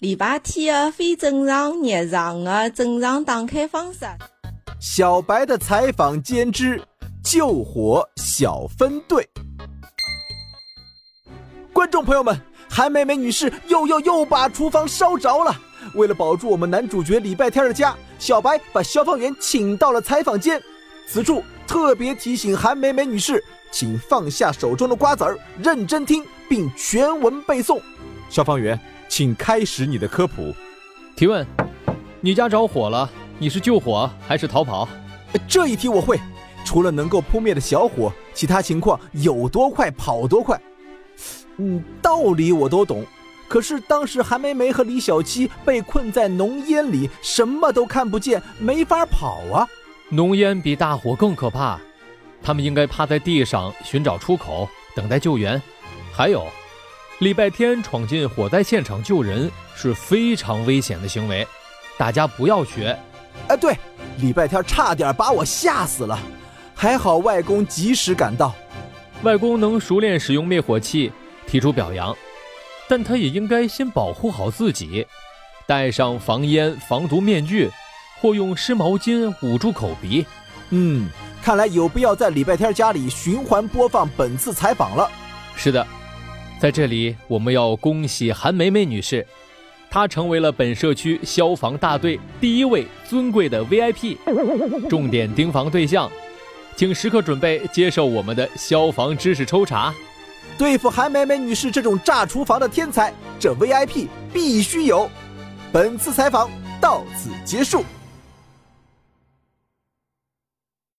礼拜天的非正常日常的正常打开方式。小白的采访兼之救火小分队。观众朋友们，韩美美女士又又又把厨房烧着了。为了保住我们男主角礼拜天的家，小白把消防员请到了采访间。此处特别提醒韩美美女士，请放下手中的瓜子儿，认真听并全文背诵。消防员。请开始你的科普。提问：你家着火了，你是救火还是逃跑？这一题我会。除了能够扑灭的小火，其他情况有多快跑多快。嗯，道理我都懂。可是当时韩梅梅和李小七被困在浓烟里，什么都看不见，没法跑啊。浓烟比大火更可怕，他们应该趴在地上寻找出口，等待救援。还有。礼拜天闯进火灾现场救人是非常危险的行为，大家不要学。哎，对，礼拜天差点把我吓死了，还好外公及时赶到。外公能熟练使用灭火器，提出表扬，但他也应该先保护好自己，戴上防烟防毒面具，或用湿毛巾捂住口鼻。嗯，看来有必要在礼拜天家里循环播放本次采访了。是的。在这里，我们要恭喜韩梅梅女士，她成为了本社区消防大队第一位尊贵的 VIP，重点盯防对象，请时刻准备接受我们的消防知识抽查。对付韩梅梅女士这种炸厨房的天才，这 VIP 必须有。本次采访到此结束。